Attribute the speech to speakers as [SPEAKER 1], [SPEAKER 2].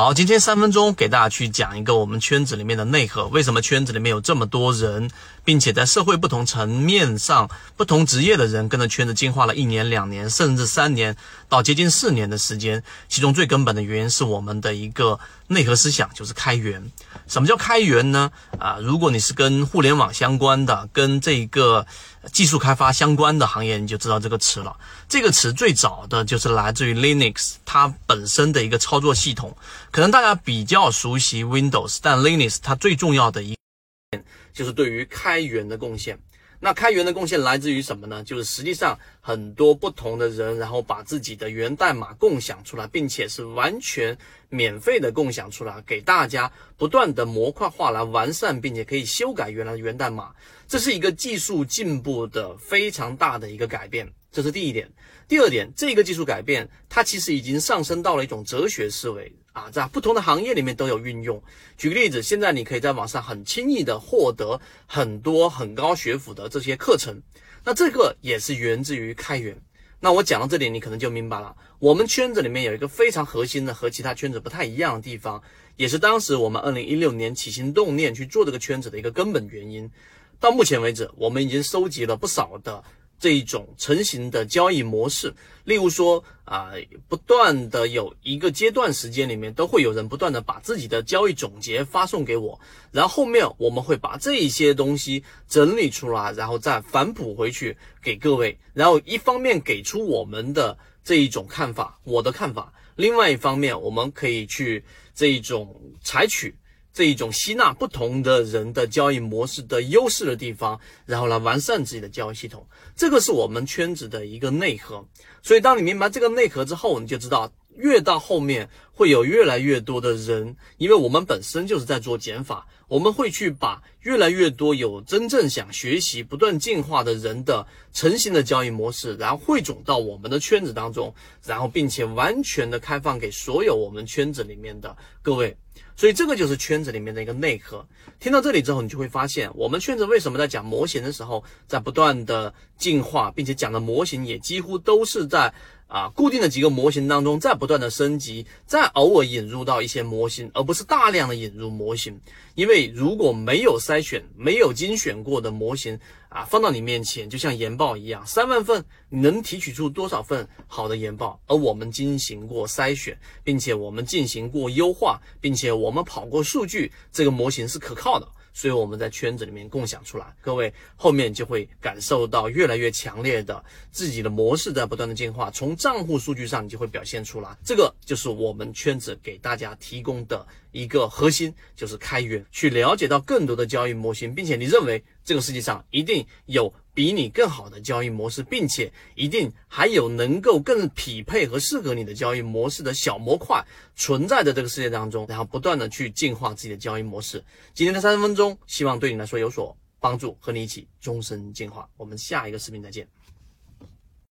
[SPEAKER 1] 好，今天三分钟给大家去讲一个我们圈子里面的内核。为什么圈子里面有这么多人，并且在社会不同层面上、不同职业的人跟着圈子进化了一年、两年，甚至三年到接近四年的时间？其中最根本的原因是我们的一个内核思想，就是开源。什么叫开源呢？啊，如果你是跟互联网相关的，跟这个技术开发相关的行业，你就知道这个词了。这个词最早的就是来自于 Linux，它本身的一个操作系统。可能大家比较熟悉 Windows，但 Linux 它最重要的一点就是对于开源的贡献。那开源的贡献来自于什么呢？就是实际上很多不同的人，然后把自己的源代码共享出来，并且是完全免费的共享出来，给大家不断的模块化来完善，并且可以修改原来的源代码。这是一个技术进步的非常大的一个改变，这是第一点。第二点，这个技术改变它其实已经上升到了一种哲学思维。啊，在不同的行业里面都有运用。举个例子，现在你可以在网上很轻易的获得很多很高学府的这些课程，那这个也是源自于开源。那我讲到这里，你可能就明白了，我们圈子里面有一个非常核心的和其他圈子不太一样的地方，也是当时我们二零一六年起心动念去做这个圈子的一个根本原因。到目前为止，我们已经收集了不少的。这一种成型的交易模式，例如说啊，不断的有一个阶段时间里面，都会有人不断的把自己的交易总结发送给我，然后后面我们会把这一些东西整理出来，然后再反哺回去给各位，然后一方面给出我们的这一种看法，我的看法，另外一方面我们可以去这一种采取。这一种吸纳不同的人的交易模式的优势的地方，然后来完善自己的交易系统，这个是我们圈子的一个内核。所以，当你明白这个内核之后，你就知道，越到后面会有越来越多的人，因为我们本身就是在做减法，我们会去把越来越多有真正想学习、不断进化的人的成型的交易模式，然后汇总到我们的圈子当中，然后并且完全的开放给所有我们圈子里面的各位。所以这个就是圈子里面的一个内核。听到这里之后，你就会发现，我们圈子为什么在讲模型的时候，在不断的进化，并且讲的模型也几乎都是在。啊，固定的几个模型当中，在不断的升级，在偶尔引入到一些模型，而不是大量的引入模型。因为如果没有筛选、没有精选过的模型啊，放到你面前，就像研报一样，三万份，你能提取出多少份好的研报？而我们进行过筛选，并且我们进行过优化，并且我们跑过数据，这个模型是可靠的。所以我们在圈子里面共享出来，各位后面就会感受到越来越强烈的自己的模式在不断的进化，从账户数据上你就会表现出来。这个就是我们圈子给大家提供的一个核心，就是开源，去了解到更多的交易模型，并且你认为这个世界上一定有。比你更好的交易模式，并且一定还有能够更匹配和适合你的交易模式的小模块存在的这个世界当中，然后不断的去进化自己的交易模式。今天的三十分钟，希望对你来说有所帮助，和你一起终身进化。我们下一个视频再见。